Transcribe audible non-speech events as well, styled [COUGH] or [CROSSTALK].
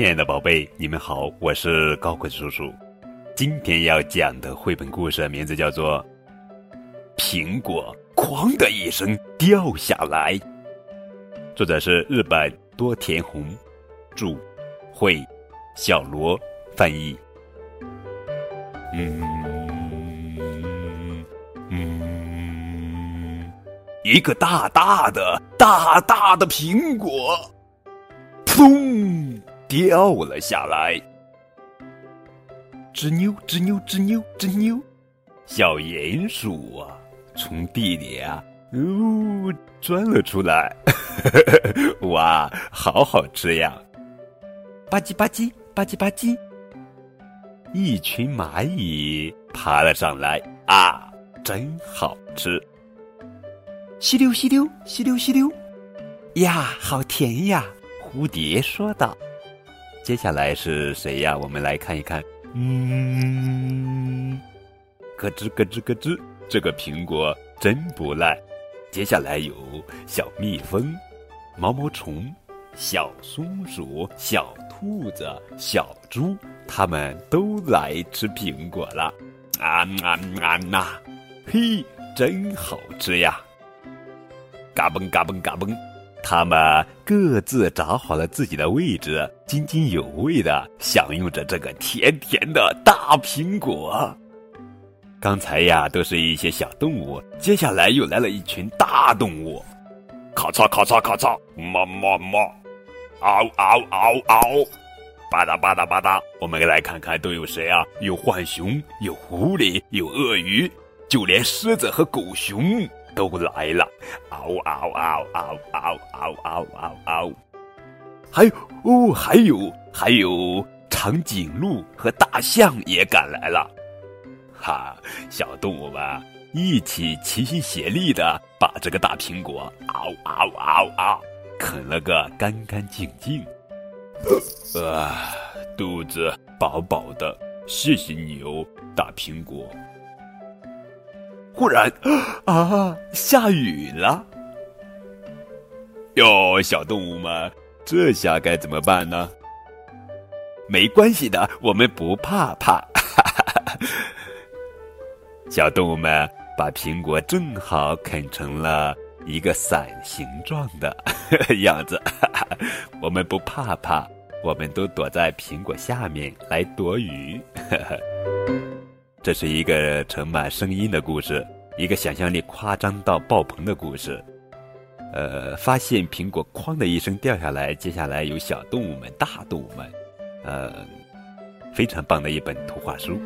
亲爱的宝贝，你们好，我是高贵叔叔。今天要讲的绘本故事名字叫做《苹果哐的一声掉下来》，作者是日本多田宏，著，绘，小罗翻译。嗯嗯，一个大大的、大大的苹果，砰！掉了下来，吱扭吱扭吱扭吱扭，小鼹鼠啊，从地里啊，呜钻了出来，[LAUGHS] 哇，好好吃呀！吧唧吧唧吧唧吧唧，一群蚂蚁爬了上来，啊，真好吃！吸溜吸溜吸溜吸溜，呀，好甜呀！蝴蝶说道。接下来是谁呀？我们来看一看。嗯，咯吱咯吱咯吱，这个苹果真不赖。接下来有小蜜蜂、毛毛虫、小松鼠、小兔子、小猪，它们都来吃苹果了。啊啊啊呐！嘿，真好吃呀！嘎嘣嘎嘣嘎嘣。他们各自找好了自己的位置，津津有味的享用着这个甜甜的大苹果。刚才呀，都是一些小动物，接下来又来了一群大动物，咔嚓咔嚓咔嚓，么么么，嗷嗷嗷嗷，吧嗒吧嗒吧嗒。我们来看看都有谁啊？有浣熊，有狐狸，有鳄鱼，就连狮子和狗熊。都来了，嗷嗷嗷嗷嗷嗷嗷嗷嗷！还有哦，还有还有，长颈鹿和大象也赶来了。哈，小动物们一起齐心协力的把这个大苹果嗷嗷嗷嗷啃了个干干净净。啊，肚子饱饱的，谢谢你哦，大苹果。忽然，啊，下雨了！哟，小动物们，这下该怎么办呢？没关系的，我们不怕怕。[LAUGHS] 小动物们把苹果正好啃成了一个伞形状的 [LAUGHS] 样子。[LAUGHS] 我们不怕怕，我们都躲在苹果下面来躲雨。这是一个盛满声音的故事，一个想象力夸张到爆棚的故事。呃，发现苹果哐的一声掉下来，接下来有小动物们、大动物们，呃，非常棒的一本图画书。